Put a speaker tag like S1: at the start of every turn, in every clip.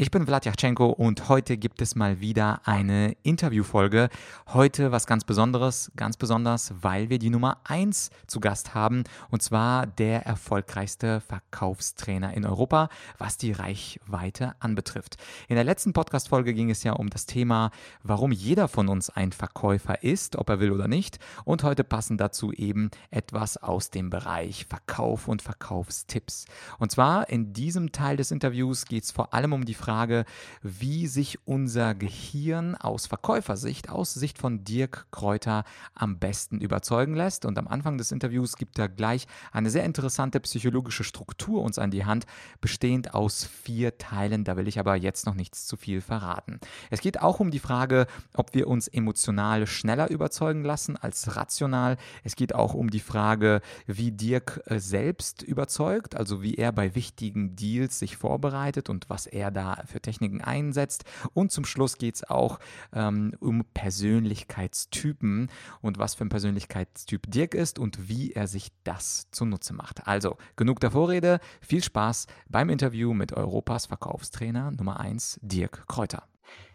S1: Ich bin Vladyachenko und heute gibt es mal wieder eine Interviewfolge. Heute was ganz Besonderes, ganz besonders, weil wir die Nummer 1 zu Gast haben und zwar der erfolgreichste Verkaufstrainer in Europa, was die Reichweite anbetrifft. In der letzten Podcast-Folge ging es ja um das Thema, warum jeder von uns ein Verkäufer ist, ob er will oder nicht. Und heute passen dazu eben etwas aus dem Bereich Verkauf und Verkaufstipps. Und zwar in diesem Teil des Interviews geht es vor allem um die Frage, Frage, wie sich unser Gehirn aus Verkäufersicht, aus Sicht von Dirk Kräuter am besten überzeugen lässt. Und am Anfang des Interviews gibt er gleich eine sehr interessante psychologische Struktur uns an die Hand, bestehend aus vier Teilen. Da will ich aber jetzt noch nichts zu viel verraten. Es geht auch um die Frage, ob wir uns emotional schneller überzeugen lassen als rational. Es geht auch um die Frage, wie Dirk äh, selbst überzeugt, also wie er bei wichtigen Deals sich vorbereitet und was er da für Techniken einsetzt. Und zum Schluss geht es auch ähm, um Persönlichkeitstypen und was für ein Persönlichkeitstyp Dirk ist und wie er sich das zunutze macht. Also genug der Vorrede, viel Spaß beim Interview mit Europas Verkaufstrainer Nummer 1, Dirk Kräuter.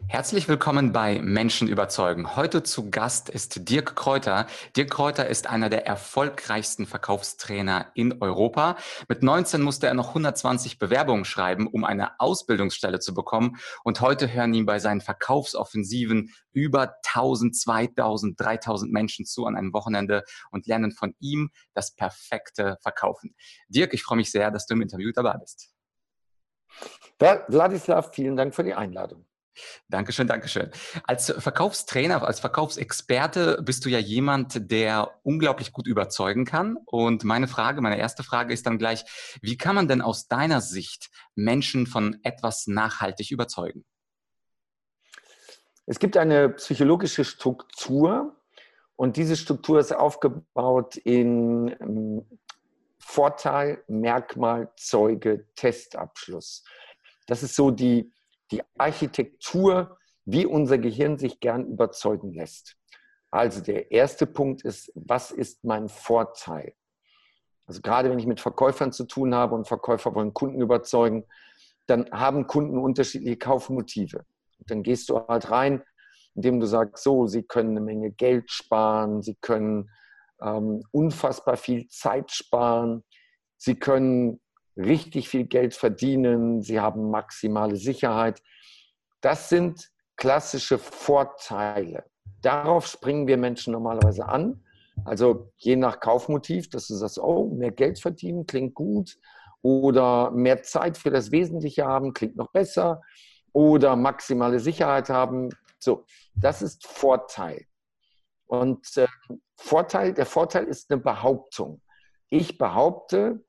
S1: Herzlich willkommen bei Menschen überzeugen. Heute zu Gast ist Dirk Kräuter. Dirk Kräuter ist einer der erfolgreichsten Verkaufstrainer in Europa. Mit 19 musste er noch 120 Bewerbungen schreiben, um eine Ausbildungsstelle zu bekommen. Und heute hören ihm bei seinen Verkaufsoffensiven über 1000, 2000, 3000 Menschen zu an einem Wochenende und lernen von ihm das perfekte Verkaufen. Dirk, ich freue mich sehr, dass du im Interview dabei bist.
S2: Vladislav, vielen Dank für die Einladung.
S1: Dankeschön, Dankeschön. Als Verkaufstrainer, als Verkaufsexperte bist du ja jemand, der unglaublich gut überzeugen kann. Und meine Frage, meine erste Frage ist dann gleich, wie kann man denn aus deiner Sicht Menschen von etwas nachhaltig überzeugen?
S2: Es gibt eine psychologische Struktur und diese Struktur ist aufgebaut in ähm, Vorteil, Merkmal, Zeuge, Testabschluss. Das ist so die die Architektur, wie unser Gehirn sich gern überzeugen lässt. Also der erste Punkt ist, was ist mein Vorteil? Also gerade wenn ich mit Verkäufern zu tun habe und Verkäufer wollen Kunden überzeugen, dann haben Kunden unterschiedliche Kaufmotive. Dann gehst du halt rein, indem du sagst, so, sie können eine Menge Geld sparen, sie können ähm, unfassbar viel Zeit sparen, sie können richtig viel Geld verdienen, sie haben maximale Sicherheit. Das sind klassische Vorteile. Darauf springen wir Menschen normalerweise an. Also je nach Kaufmotiv, dass du sagst, oh, mehr Geld verdienen klingt gut oder mehr Zeit für das Wesentliche haben klingt noch besser oder maximale Sicherheit haben. So, das ist Vorteil. Und äh, Vorteil, der Vorteil ist eine Behauptung. Ich behaupte,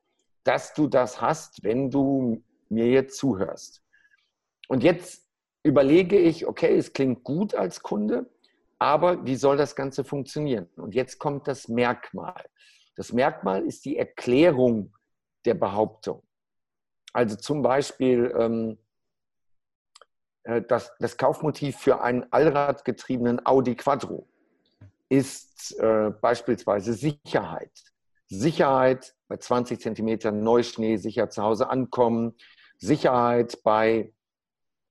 S2: dass du das hast, wenn du mir jetzt zuhörst. Und jetzt überlege ich, okay, es klingt gut als Kunde, aber wie soll das Ganze funktionieren? Und jetzt kommt das Merkmal. Das Merkmal ist die Erklärung der Behauptung. Also zum Beispiel ähm, äh, das, das, Kaufmotiv für einen allradgetriebenen Audi Quattro ist äh, beispielsweise Sicherheit. Sicherheit bei 20 Zentimetern Neuschnee sicher zu Hause ankommen, Sicherheit bei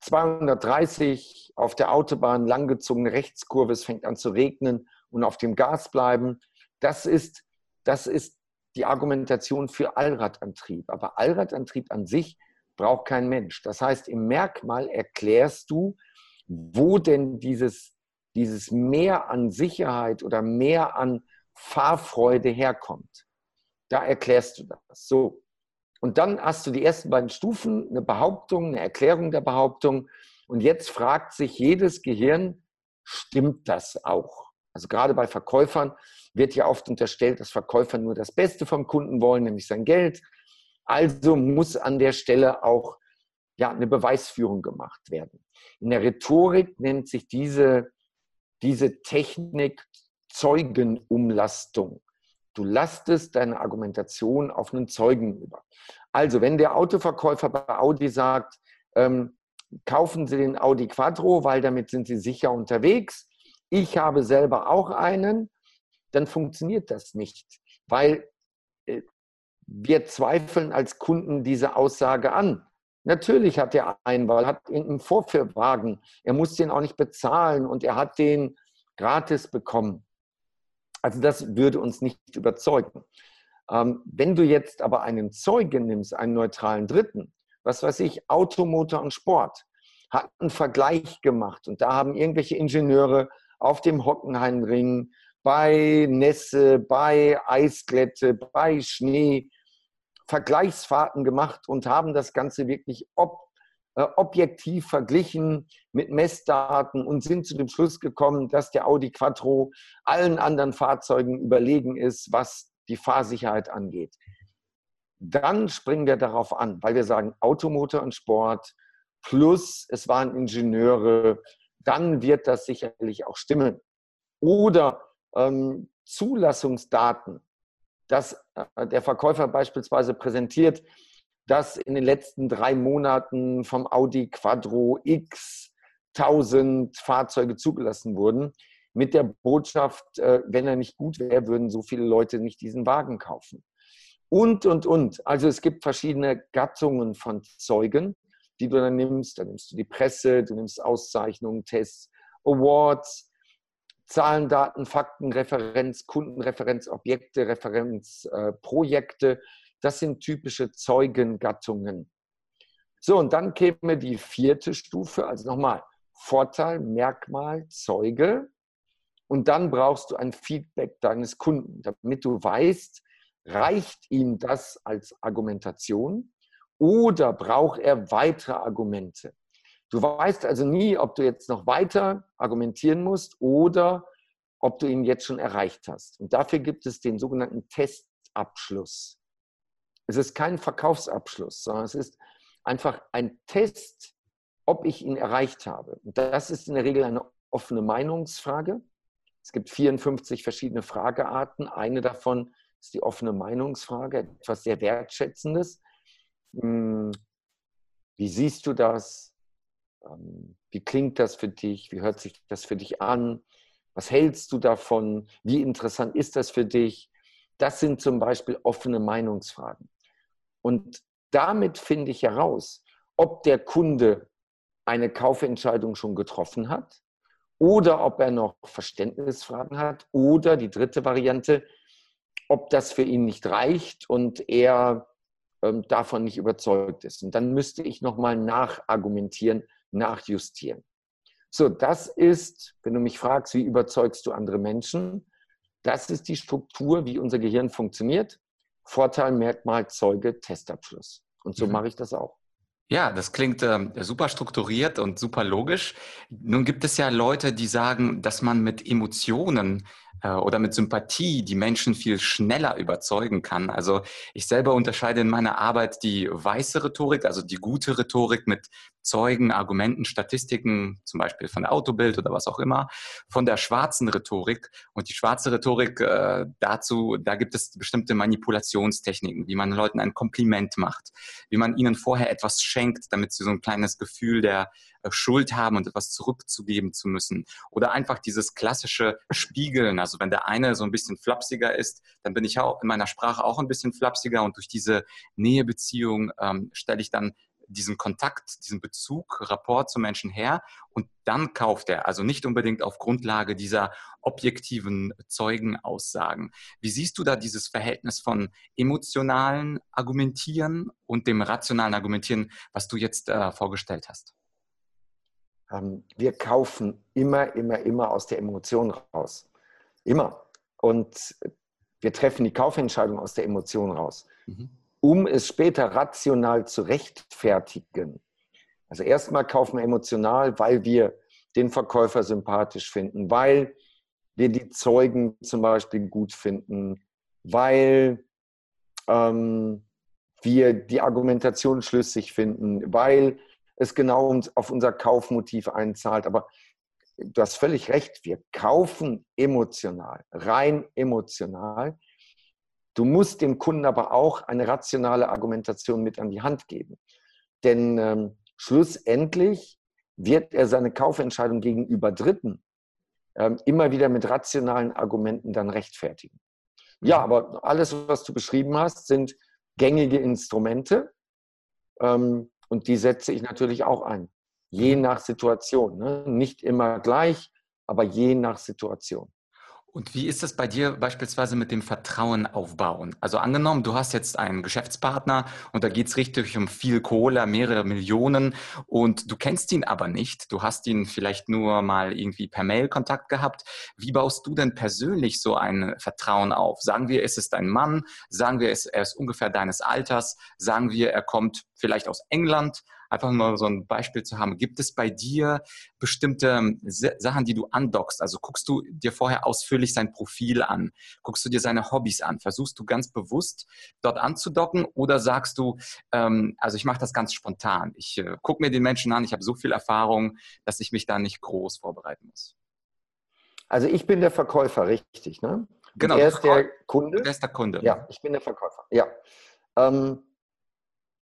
S2: 230 auf der Autobahn langgezogene Rechtskurve, es fängt an zu regnen und auf dem Gas bleiben. Das ist, das ist die Argumentation für Allradantrieb. Aber Allradantrieb an sich braucht kein Mensch. Das heißt, im Merkmal erklärst du, wo denn dieses, dieses Mehr an Sicherheit oder mehr an Fahrfreude herkommt. Da erklärst du das. So. Und dann hast du die ersten beiden Stufen, eine Behauptung, eine Erklärung der Behauptung. Und jetzt fragt sich jedes Gehirn, stimmt das auch? Also gerade bei Verkäufern wird ja oft unterstellt, dass Verkäufer nur das Beste vom Kunden wollen, nämlich sein Geld. Also muss an der Stelle auch ja, eine Beweisführung gemacht werden. In der Rhetorik nennt sich diese, diese Technik Zeugenumlastung. Du lastest deine Argumentation auf einen Zeugen über. Also, wenn der Autoverkäufer bei Audi sagt, ähm, kaufen Sie den Audi Quattro, weil damit sind Sie sicher unterwegs. Ich habe selber auch einen, dann funktioniert das nicht. weil äh, wir zweifeln als Kunden diese Aussage an. Natürlich hat er einen, weil er hat irgendeinen Vorführwagen. Er muss den auch nicht bezahlen und er hat den gratis bekommen. Also das würde uns nicht überzeugen. Ähm, wenn du jetzt aber einen Zeugen nimmst, einen neutralen Dritten, was weiß ich, Automotor und Sport, hat einen Vergleich gemacht und da haben irgendwelche Ingenieure auf dem Hockenheimring bei Nässe, bei Eisglätte, bei Schnee Vergleichsfahrten gemacht und haben das Ganze wirklich äh, objektiv verglichen mit Messdaten und sind zu dem Schluss gekommen, dass der Audi Quattro allen anderen Fahrzeugen überlegen ist, was die Fahrsicherheit angeht. Dann springen wir darauf an, weil wir sagen Automotor und Sport plus es waren Ingenieure, dann wird das sicherlich auch stimmen. Oder ähm, Zulassungsdaten, dass äh, der Verkäufer beispielsweise präsentiert, dass in den letzten drei Monaten vom Audi Quattro X 1000 Fahrzeuge zugelassen wurden, mit der Botschaft, äh, wenn er nicht gut wäre, würden so viele Leute nicht diesen Wagen kaufen. Und, und, und. Also es gibt verschiedene Gattungen von Zeugen, die du dann nimmst. Dann nimmst du die Presse, du nimmst Auszeichnungen, Tests, Awards, Zahlen, Daten, Fakten, Referenz, Kundenreferenz, Objekte, Referenzprojekte. Äh, das sind typische Zeugengattungen. So, und dann käme die vierte Stufe, also nochmal Vorteil, Merkmal, Zeuge. Und dann brauchst du ein Feedback deines Kunden, damit du weißt, reicht ihm das als Argumentation oder braucht er weitere Argumente? Du weißt also nie, ob du jetzt noch weiter argumentieren musst oder ob du ihn jetzt schon erreicht hast. Und dafür gibt es den sogenannten Testabschluss. Es ist kein Verkaufsabschluss, sondern es ist einfach ein Test, ob ich ihn erreicht habe. Und das ist in der Regel eine offene Meinungsfrage. Es gibt 54 verschiedene Fragearten. Eine davon ist die offene Meinungsfrage, etwas sehr Wertschätzendes. Hm, wie siehst du das? Ähm, wie klingt das für dich? Wie hört sich das für dich an? Was hältst du davon? Wie interessant ist das für dich? Das sind zum Beispiel offene Meinungsfragen. Und damit finde ich heraus, ob der Kunde eine Kaufentscheidung schon getroffen hat oder ob er noch Verständnisfragen hat oder die dritte Variante, ob das für ihn nicht reicht und er ähm, davon nicht überzeugt ist. Und dann müsste ich nochmal nachargumentieren, nachjustieren. So, das ist, wenn du mich fragst, wie überzeugst du andere Menschen, das ist die Struktur, wie unser Gehirn funktioniert. Vorteil, Merkmal, Zeuge, Testabschluss. Und so mhm. mache ich das auch.
S1: Ja, das klingt äh, super strukturiert und super logisch. Nun gibt es ja Leute, die sagen, dass man mit Emotionen äh, oder mit Sympathie die Menschen viel schneller überzeugen kann. Also ich selber unterscheide in meiner Arbeit die weiße Rhetorik, also die gute Rhetorik mit Zeugen, Argumenten, Statistiken, zum Beispiel von der Autobild oder was auch immer, von der schwarzen Rhetorik. Und die schwarze Rhetorik äh, dazu, da gibt es bestimmte Manipulationstechniken, wie man Leuten ein Kompliment macht, wie man ihnen vorher etwas schenkt, damit sie so ein kleines Gefühl der Schuld haben und etwas zurückzugeben zu müssen. Oder einfach dieses klassische Spiegeln. Also wenn der eine so ein bisschen flapsiger ist, dann bin ich auch in meiner Sprache auch ein bisschen flapsiger und durch diese Nähebeziehung ähm, stelle ich dann diesen Kontakt, diesen Bezug, Rapport zu Menschen her und dann kauft er. Also nicht unbedingt auf Grundlage dieser objektiven Zeugenaussagen. Wie siehst du da dieses Verhältnis von emotionalen Argumentieren und dem rationalen Argumentieren, was du jetzt äh, vorgestellt hast?
S2: Ähm, wir kaufen immer, immer, immer aus der Emotion raus. Immer. Und wir treffen die Kaufentscheidung aus der Emotion raus. Mhm um es später rational zu rechtfertigen. Also erstmal kaufen wir emotional, weil wir den Verkäufer sympathisch finden, weil wir die Zeugen zum Beispiel gut finden, weil ähm, wir die Argumentation schlüssig finden, weil es genau auf unser Kaufmotiv einzahlt. Aber du hast völlig recht, wir kaufen emotional, rein emotional, Du musst dem Kunden aber auch eine rationale Argumentation mit an die Hand geben. Denn ähm, schlussendlich wird er seine Kaufentscheidung gegenüber Dritten ähm, immer wieder mit rationalen Argumenten dann rechtfertigen. Ja, aber alles, was du beschrieben hast, sind gängige Instrumente. Ähm, und die setze ich natürlich auch ein. Je mhm. nach Situation. Ne? Nicht immer gleich, aber je nach Situation.
S1: Und wie ist es bei dir beispielsweise mit dem Vertrauen aufbauen? Also angenommen, du hast jetzt einen Geschäftspartner und da geht es richtig um viel Kohle, mehrere Millionen und du kennst ihn aber nicht. Du hast ihn vielleicht nur mal irgendwie per Mail Kontakt gehabt. Wie baust du denn persönlich so ein Vertrauen auf? Sagen wir, es ist ein Mann, sagen wir, er ist ungefähr deines Alters, sagen wir, er kommt vielleicht aus England einfach mal so ein Beispiel zu haben. Gibt es bei dir bestimmte ähm, Sachen, die du andockst? Also guckst du dir vorher ausführlich sein Profil an? Guckst du dir seine Hobbys an? Versuchst du ganz bewusst dort anzudocken oder sagst du, ähm, also ich mache das ganz spontan. Ich äh, gucke mir den Menschen an, ich habe so viel Erfahrung, dass ich mich da nicht groß vorbereiten muss.
S2: Also ich bin der Verkäufer, richtig, ne?
S1: Genau.
S2: Und er ist der Kunde.
S1: Er ist der Kunde.
S2: Ja, ich bin der Verkäufer. Ja. Ähm,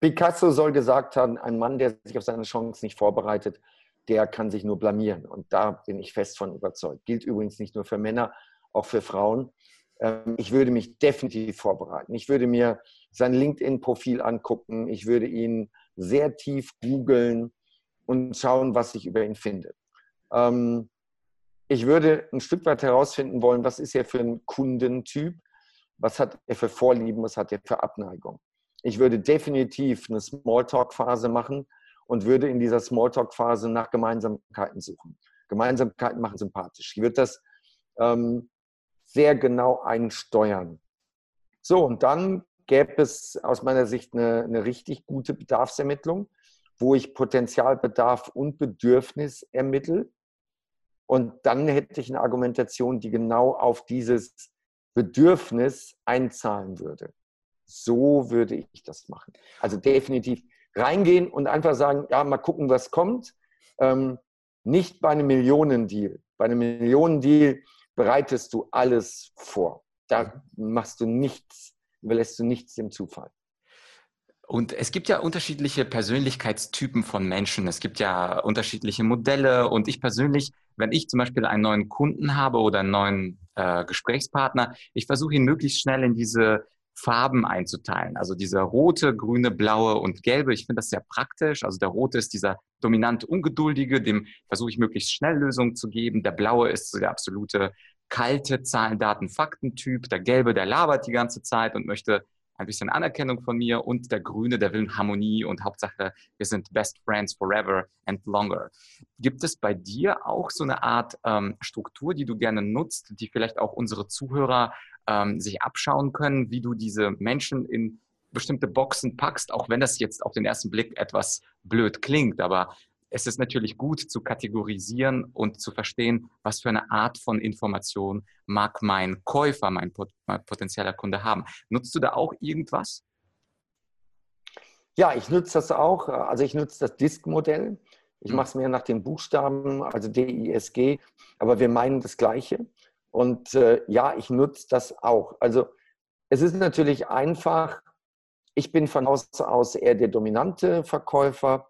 S2: Picasso soll gesagt haben, ein Mann, der sich auf seine Chance nicht vorbereitet, der kann sich nur blamieren. Und da bin ich fest von überzeugt. Gilt übrigens nicht nur für Männer, auch für Frauen. Ähm, ich würde mich definitiv vorbereiten. Ich würde mir sein LinkedIn-Profil angucken. Ich würde ihn sehr tief googeln und schauen, was ich über ihn finde. Ähm, ich würde ein Stück weit herausfinden wollen, was ist er für ein Kundentyp? Was hat er für Vorlieben? Was hat er für Abneigung? Ich würde definitiv eine Smalltalk-Phase machen und würde in dieser Smalltalk-Phase nach Gemeinsamkeiten suchen. Gemeinsamkeiten machen sympathisch. Ich würde das ähm, sehr genau einsteuern. So, und dann gäbe es aus meiner Sicht eine, eine richtig gute Bedarfsermittlung, wo ich Potenzialbedarf und Bedürfnis ermittle. Und dann hätte ich eine Argumentation, die genau auf dieses Bedürfnis einzahlen würde. So würde ich das machen. Also definitiv reingehen und einfach sagen, ja, mal gucken, was kommt. Ähm, nicht bei einem Millionendeal. Bei einem Millionendeal bereitest du alles vor. Da machst du nichts, überlässt du nichts dem Zufall.
S1: Und es gibt ja unterschiedliche Persönlichkeitstypen von Menschen. Es gibt ja unterschiedliche Modelle. Und ich persönlich, wenn ich zum Beispiel einen neuen Kunden habe oder einen neuen äh, Gesprächspartner, ich versuche ihn möglichst schnell in diese Farben einzuteilen. Also dieser rote, grüne, blaue und gelbe. Ich finde das sehr praktisch. Also der rote ist dieser dominant ungeduldige, dem versuche ich möglichst schnell Lösungen zu geben. Der blaue ist der absolute kalte Zahlen, Daten, Fakten-Typ. Der gelbe, der labert die ganze Zeit und möchte ein bisschen Anerkennung von mir und der Grüne, der will Harmonie und Hauptsache, wir sind Best Friends forever and longer. Gibt es bei dir auch so eine Art ähm, Struktur, die du gerne nutzt, die vielleicht auch unsere Zuhörer ähm, sich abschauen können, wie du diese Menschen in bestimmte Boxen packst, auch wenn das jetzt auf den ersten Blick etwas blöd klingt. Aber es ist natürlich gut zu kategorisieren und zu verstehen, was für eine Art von Information mag mein Käufer, mein, potenzieller Kunde haben. Nutzt du da auch irgendwas?
S2: Ja, ich nutze das auch. Also ich nutze das Disk-Modell. Ich hm. mache es mehr nach den Buchstaben, also D-I-S-G, aber wir meinen das Gleiche. Und äh, ja, ich nutze das auch. Also es ist natürlich einfach, ich bin von Haus aus eher der dominante Verkäufer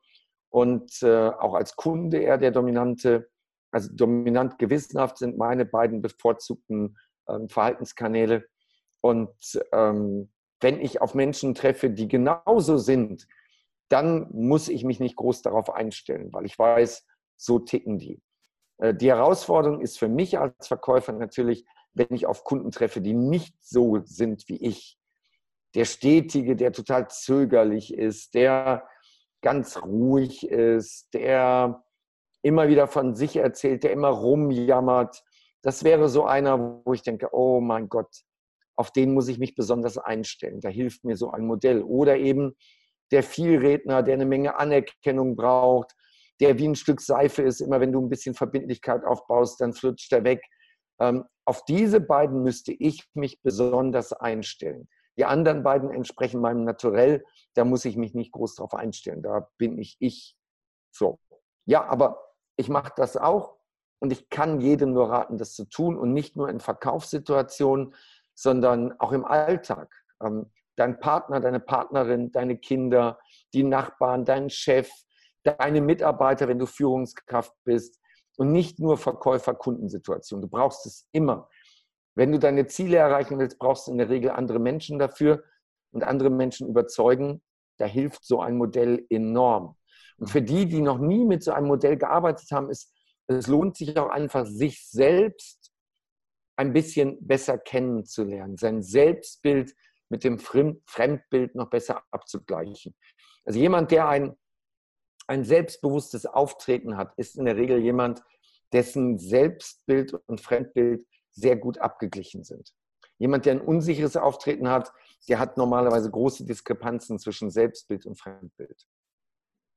S2: und äh, auch als Kunde eher der dominante. Also dominant gewissenhaft sind meine beiden bevorzugten ähm, Verhaltenskanäle. Und ähm, wenn ich auf Menschen treffe, die genauso sind, dann muss ich mich nicht groß darauf einstellen, weil ich weiß, so ticken die. Äh, die Herausforderung ist für mich als Verkäufer natürlich, wenn ich auf Kunden treffe, die nicht so sind wie ich. Der Stetige, der total zögerlich ist, der ganz ruhig ist, der immer wieder von sich erzählt, der immer rumjammert. Das wäre so einer, wo ich denke, oh mein Gott, auf den muss ich mich besonders einstellen. Da hilft mir so ein Modell. Oder eben der Vielredner, der eine Menge Anerkennung braucht, der wie ein Stück Seife ist. Immer wenn du ein bisschen Verbindlichkeit aufbaust, dann flutscht er weg. Ähm, auf diese beiden müsste ich mich besonders einstellen. Die anderen beiden entsprechen meinem Naturell. Da muss ich mich nicht groß drauf einstellen. Da bin ich ich. So. Ja, aber ich mache das auch und ich kann jedem nur raten, das zu tun und nicht nur in Verkaufssituationen, sondern auch im Alltag. Ähm, dein Partner, deine Partnerin, deine Kinder, die Nachbarn, dein Chef, deine Mitarbeiter, wenn du Führungskraft bist und nicht nur Verkäufer-Kundensituation. Du brauchst es immer. Wenn du deine Ziele erreichen willst, brauchst du in der Regel andere Menschen dafür und andere Menschen überzeugen. Da hilft so ein Modell enorm. Und für die, die noch nie mit so einem Modell gearbeitet haben, ist es lohnt sich auch einfach, sich selbst ein bisschen besser kennenzulernen, sein Selbstbild mit dem Fremdbild noch besser abzugleichen. Also jemand, der ein, ein selbstbewusstes Auftreten hat, ist in der Regel jemand, dessen Selbstbild und Fremdbild sehr gut abgeglichen sind. Jemand, der ein unsicheres Auftreten hat, der hat normalerweise große Diskrepanzen zwischen Selbstbild und Fremdbild.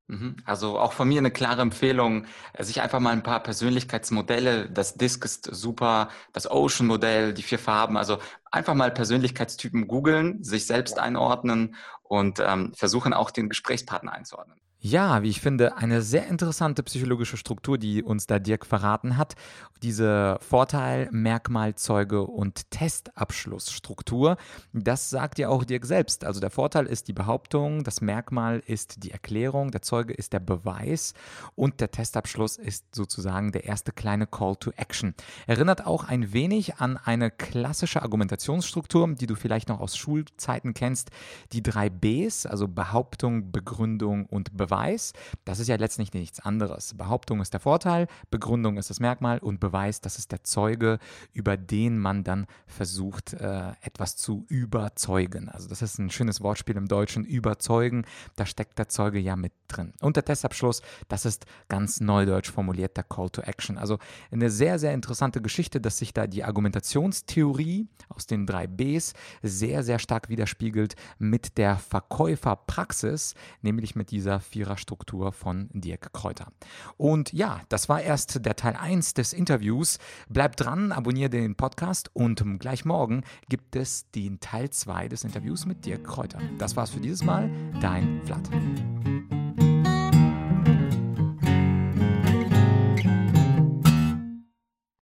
S1: Mhm. Also auch von mir eine klare Empfehlung, sich einfach mal ein paar Persönlichkeitsmodelle, das Disk ist super, das Ocean-Modell, die vier Farben, also einfach mal Persönlichkeitstypen googeln, sich selbst einordnen und ähm, versuchen auch den Gesprächspartner einzuordnen. Ja, wie ich finde, eine sehr interessante psychologische Struktur, die uns da Dirk verraten hat. Diese Vorteil, Merkmal, Zeuge und Testabschlussstruktur, das sagt ja auch Dirk selbst. Also der Vorteil ist die Behauptung, das Merkmal ist die Erklärung, der Zeuge ist der Beweis und der Testabschluss ist sozusagen der erste kleine Call to Action. Erinnert auch ein wenig an eine klassische Argumentationsstruktur, die du vielleicht noch aus Schulzeiten kennst. Die drei Bs, also Behauptung, Begründung und Beweis. Beweis, das ist ja letztlich nichts anderes. Behauptung ist der Vorteil, Begründung ist das Merkmal und Beweis, das ist der Zeuge, über den man dann versucht, äh, etwas zu überzeugen. Also das ist ein schönes Wortspiel im Deutschen, überzeugen, da steckt der Zeuge ja mit drin. Und der Testabschluss, das ist ganz neudeutsch formuliert der Call to Action. Also eine sehr, sehr interessante Geschichte, dass sich da die Argumentationstheorie aus den drei Bs sehr, sehr stark widerspiegelt mit der Verkäuferpraxis, nämlich mit dieser Viererstruktur von Dirk Kräuter. Und ja, das war erst der Teil 1 des Interviews. Bleib dran, abonniere den Podcast und gleich morgen gibt es den Teil 2 des Interviews mit Dirk Kräuter. Das war's für dieses Mal. Dein Vlad.